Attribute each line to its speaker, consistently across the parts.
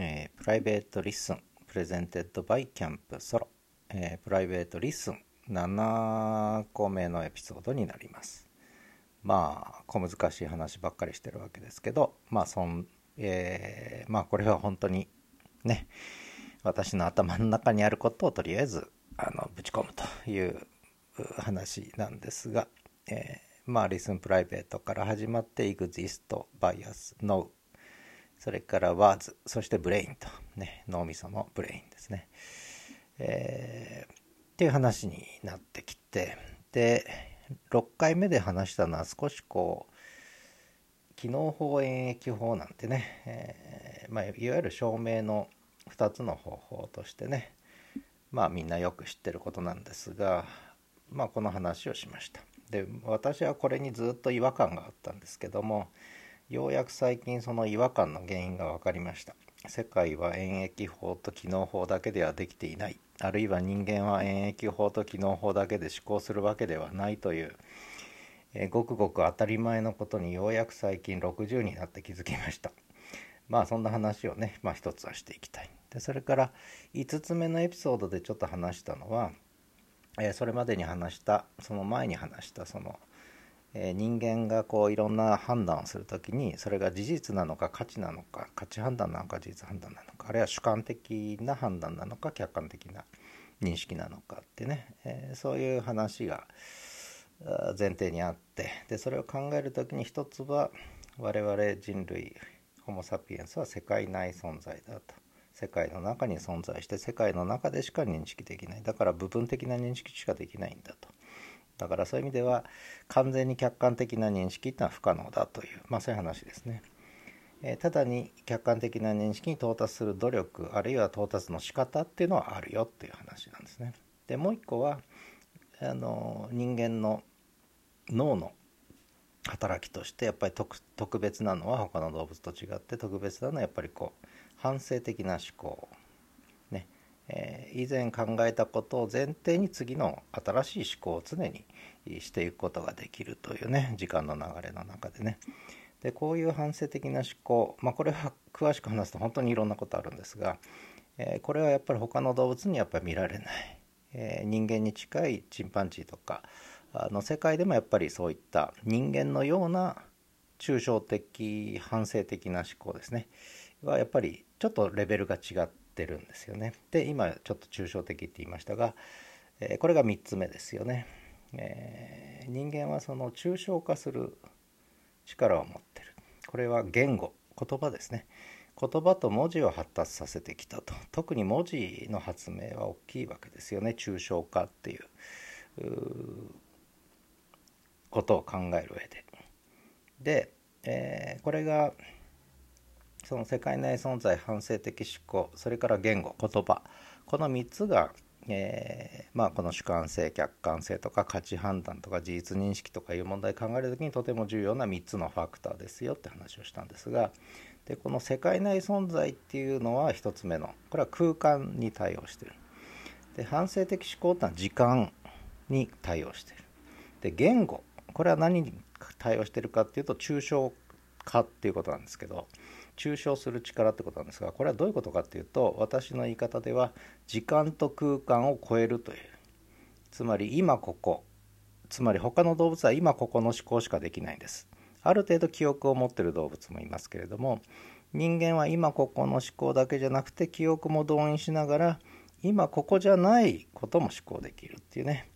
Speaker 1: えー private LISTEN presented by Camp Solo、えー private LISTEN 7個目のエピソードになります。まあ小難しい話ばっかりしてるわけですけどまあそん、えーまあこれは本当にね私の頭の中にあることをとりあえずあのぶち込むという話なんですが、えーまあ LISTEN private から始まって exist, bias, no それから words そして brain と。ね脳みその brain ですね、えーっていう話になってきてで6回目で話したのは少しこう帰納法演繹法なんてね、えーまあ、いわゆる証明の2つの方法としてねまあみんなよく知ってることなんですがまあこの話をしました。で私はこれにずっと違和感があったんですけどもようやく最近その違和感の原因が分かりました。世界は演疫法と機能法だけではできていない。あるいは人間は演疫法と機能法だけで思考するわけではないという、えごくごく当たり前のことにようやく最近60になって気づきました。まあそんな話をね、まあ、一つはしていきたい。でそれから5つ目のエピソードでちょっと話したのは、えそれまでに話したその前に話したその、え人間がこういろんな判断をするときにそれが事実なのか価値なのか価値判断なのか事実判断なのかあるいは主観的な判断なのか客観的な認識なのかってね、えそういう話が前提にあってでそれを考える時に一つは我々人類ホモ・サピエンスは世界内存在だと。世界の中に存在して世界の中でしか認識できない。だから部分的な認識しかできないんだと。だからそういう意味では完全に客観的な認識っていうのは不可能だというまあそういう話ですね。えーただに客観的な認識に到達する努力あるいは到達の仕方っていうのはあるよっていう話なんですね。でもう一個はあの人間の脳の働きとしてやっぱり特特別なのは他の動物と違って特別なのはやっぱりこう反省的な思考え以前考えたことを前提に次の新しい思考を常にしていくことができるというね時間の流れの中でね。でこういう反省的な思考、まあ、これは詳しく話すと本当にいろんなことあるんですが、えーこれはやっぱり他の動物にやっぱり見られない、えー人間に近いチンパンジーとかの世界でもやっぱりそういった人間のような抽象的反省的な思考ですね。はやっぱりちょっとレベルが違ってるんですよね。で今ちょっと抽象的って言いましたが、えーこれが3つ目ですよね。えー人間はその抽象化する力を持ってる。これは言語言葉ですね。言葉と文字を発達させてきたと。特に文字の発明は大きいわけですよね。抽象化っていうことを考える上で。で、えーこれがその世界内存在反省的思考それから言語言葉。この3つが、えーまあ、この主観性客観性とか価値判断とか事実認識とかいう問題考える時にとても重要な3つのファクターですよって話をしたんですがでこの世界内存在っていうのは1つ目のこれは空間に対応してる。で反省的思考ってのは時間に対応してる。で言語。これは何に対応してるかっていうと抽象化っていうことなんですけど抽象する力ってことなんですがこれはどういうことかっていうと私の言い方では時間と空間を超えるという。つまり今ここ。つまり他の動物は今ここの思考しかできないんです。ある程度記憶を持ってる動物もいますけれども人間は今ここの思考だけじゃなくて記憶も動員しながら今ここじゃないことも思考できるっていうね、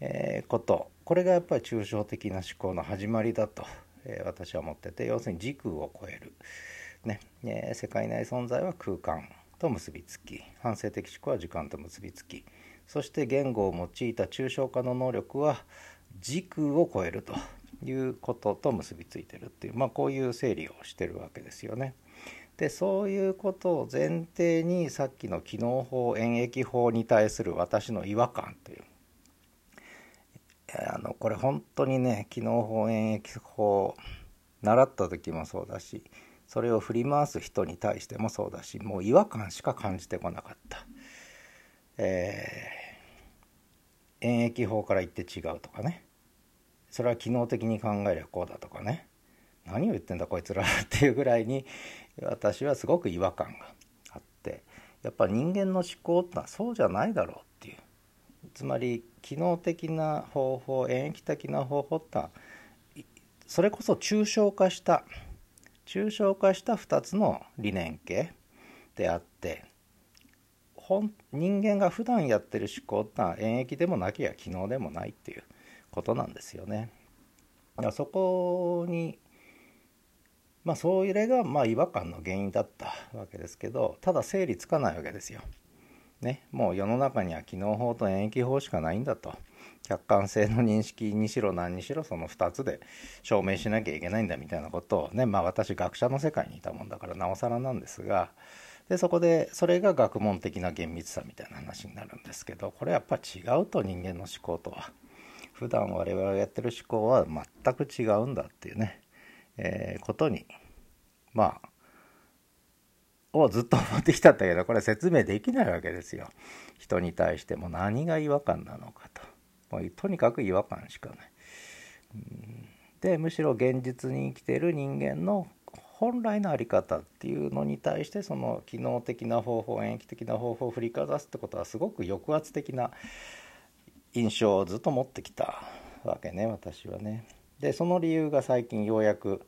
Speaker 1: えーこと。これがやっぱり抽象的な思考の始まりだと、えー私は思ってて要するに時空を超える、ねえ世界内存在は空間と結びつき反省的思考は時間と結びつきそして言語を用いた抽象化の能力は時空を超えるということと結びついてるっていう、まあ、こういう整理をしてるわけですよね。でそういうことを前提にさっきの機能法演疫法に対する私の違和感というあのこれ本当にね機能法演疫法習った時もそうだしそれを振り回す人に対してもそうだしもう違和感しか感じてこなかった。えー演疫法から言って違うとかね。それは機能的に考えればこうだとかね。何を言ってんだこいつらっていうぐらいに私はすごく違和感があって。やっぱ人間の思考ってのはそうじゃないだろうっていう。つまり機能的な方法演疫的な方法ってのはそれこそ抽象化した抽象化した2つの理念形であって本人間が普段やってる思考ってのは演疫でもなきゃ機能でもないっていうことなんですよね。だからそこにまあそれがまあ違和感の原因だったわけですけどただ整理つかないわけですよ。ね、もう世の中には機能法と演疫法しかないんだと。客観性の認識にしろ何にしろその2つで証明しなきゃいけないんだみたいなことをねまあ私学者の世界にいたもんだからなおさらなんですが。でそこでそれが学問的な厳密さみたいな話になるんですけどこれやっぱ違うと人間の思考とは。普段我々がやってる思考は全く違うんだっていうね、えー、ことにまあをずっと思ってきたんだけどこれ説明できないわけですよ。人に対しても何が違和感なのかと。もうとにかく違和感しかない。でむしろ現実に生きてる人間の本来の在り方っていうのに対してその機能的な方法演疫的な方法を振りかざすってことはすごく抑圧的な印象をずっと持ってきたわけね私はね。でその理由が最近ようやく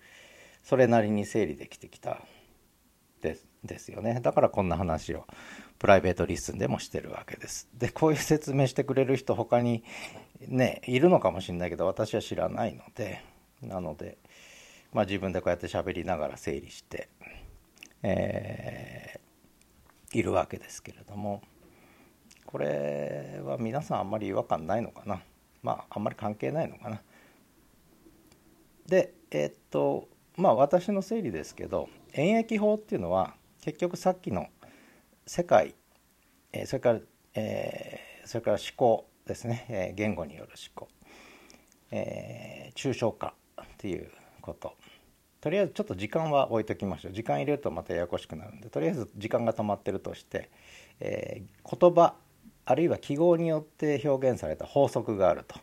Speaker 1: それなりに整理できてきた。です。ですよねだからこんな話をプライベートリッスンでもしてるわけです。でこういう説明してくれる人他にねいるのかもしれないけど私は知らないのでなので、まあ、自分でこうやって喋りながら整理して、えー、いるわけですけれどもこれは皆さんあんまり違和感ないのかなまああんまり関係ないのかな。でえー、っとまあ私の整理ですけど演疫法っていうのは結局さっきの世界、えそれから、え、それから思考ですね、え、言語による思考、えー、抽象化っていうこと。とりあえずちょっと時間は置いときましょう。時間入れるとまたややこしくなるんで。とりあえず時間が止まってるとして、えー、言葉あるいは記号によって表現された法則があると、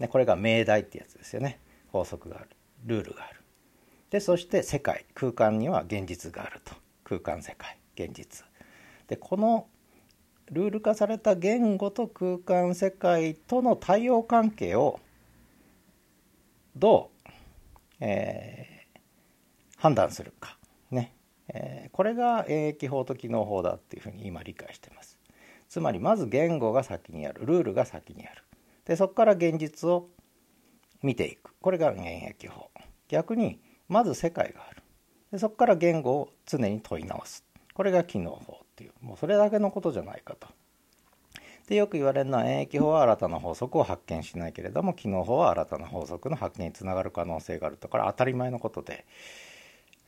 Speaker 1: ね、これが命題ってやつですよね。法則がある。ルールがある。でそして世界空間には現実があると。空間世界現実。でこのルール化された言語と空間世界との対応関係をどう、えー、判断するか。ね、えー、これが演疫法と機能法だっていうふうに今理解してます。つまりまず言語が先にある。ルールが先にある。でそこから現実を見ていく。これが演疫法。逆にまず世界がある。でそこから言語を常に問い直す。これが機能法っていう。もうそれだけのことじゃないかと。でよく言われるのは演疫法は新たな法則を発見しないけれども機能法は新たな法則の発見につながる可能性があると。これ当たり前のことで。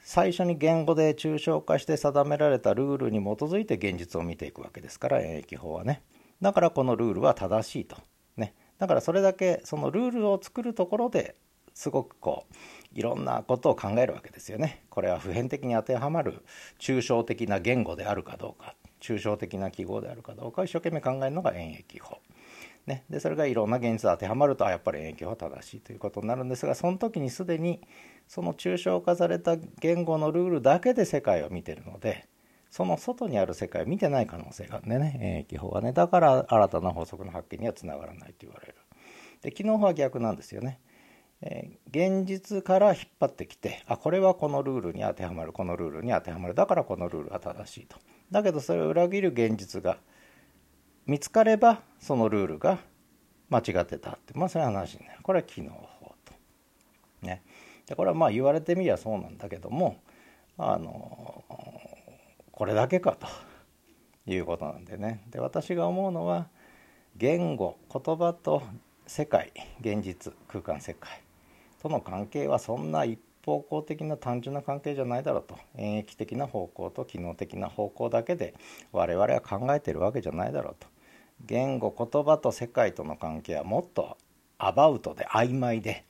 Speaker 1: 最初に言語で抽象化して定められたルールに基づいて現実を見ていくわけですから演疫法はね。だからこのルールは正しいと。ね。だからそれだけそのルールを作るところですごくこういろんなことを考えるわけですよね。これは普遍的に当てはまる抽象的な言語であるかどうか抽象的な記号であるかどうかを一生懸命考えるのが演疫法。ね、でそれがいろんな現実当てはまるとあやっぱり演疫法は正しいということになるんですがその時にすでにその抽象化された言語のルールだけで世界を見てるのでその外にある世界を見てない可能性があるんでね演疫法はねだから新たな法則の発見にはつながらないと言われる。で機能法は逆なんですよね。え現実から引っ張ってきてあこれはこのルールに当てはまるこのルールに当てはまる。だからこのルールが正しいと。だけどそれを裏切る現実が見つかればそのルールが間違ってたって。まあそういう話になる。これは機能法と。ね、でこれはまあ言われてみりゃそうなんだけどもあのこれだけかと。いうことなんでね。で私が思うのは言語言葉と世界現実空間世界との関係はそんな一方向的な単純な関係じゃないだろうと。演疫的な方向と機能的な方向だけで我々は考えてるわけじゃないだろうと。言語言葉と世界との関係はもっとアバウトで曖昧で、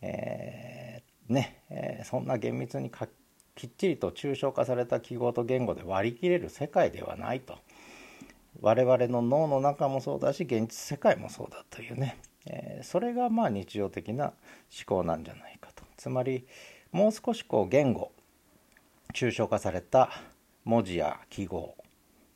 Speaker 1: えー、ね、えー、そんな厳密にかきっちりと抽象化された記号と言語で割り切れる世界ではないと。我々の脳の中もそうだし現実世界もそうだというね。えー、それがまあ日常的な思考なんじゃないかとつまりもう少しこう言語抽象化された文字や記号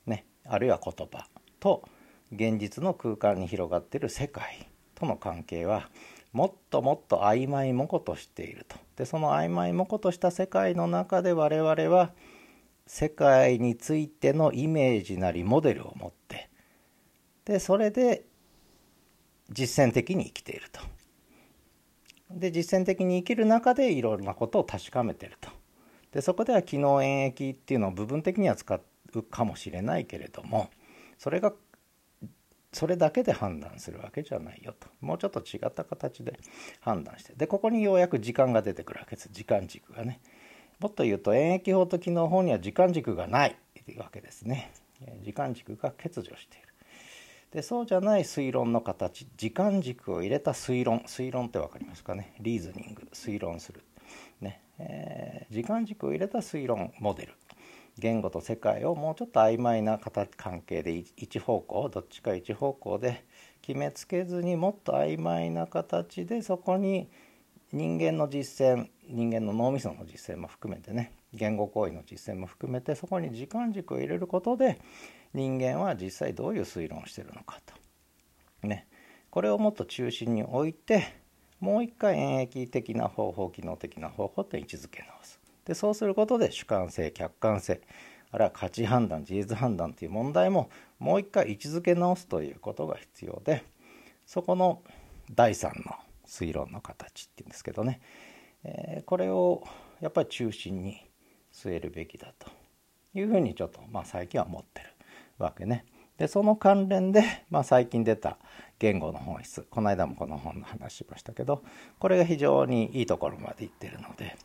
Speaker 1: ねあるいは言葉と現実の空間に広がっている世界との関係はもっともっと曖昧模糊としていると。でその曖昧模糊とした世界の中で我々は世界についてのイメージなりモデルを持ってでそれで実践的に生きていると。で実践的に生きる中でいろんなことを確かめてると。でそこでは機能演疫っていうのを部分的には使うかもしれないけれどもそれがそれだけで判断するわけじゃないよと。もうちょっと違った形で判断して。でここにようやく時間が出てくるわけです。時間軸がね。もっと言うと演疫法と機能法には時間軸がないというわけですね。時間軸が欠如している。でそうじゃない推論の形時間軸を入れた推論。推論って分かりますかね？リーズニング。推論する、ね。えー、時間軸を入れた推論モデル。言語と世界をもうちょっと曖昧な関係で一方向どっちか一方向で決めつけずにもっと曖昧な形でそこに人間の実践人間の脳みその実践も含めてね言語行為の実践も含めてそこに時間軸を入れることで人間は実際どういう推論をしてるのかと。ね、これをもっと中心に置いてもう一回演疫的な方法機能的な方法と位置づけ直す。でそうすることで主観性客観性あるいは価値判断事実判断という問題ももう一回位置づけ直すということが必要でそこの第3の推論の形っていうんですけどね、え、これをやっぱり中心に据えるべきだというふうにちょっとまあ最近は思ってるわけね。でその関連で、まあ、最近出た言語の本質この間もこの本の話しましたけどこれが非常にいいところまでいってるので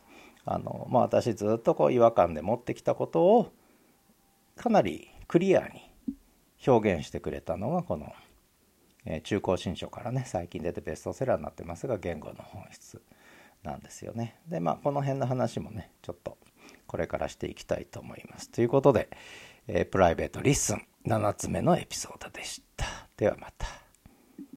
Speaker 1: あの、まあ、私ずっとこう違和感で持ってきたことをかなりクリアに表現してくれたのがこの、えー、中高新書からね最近出てベストセラーになってますが言語の本質なんですよね。でまあこの辺の話もねちょっとこれからしていきたいと思います。ということで、えー、プライベートリッスン7つ目のエピソードでした。ではまた。